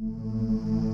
Música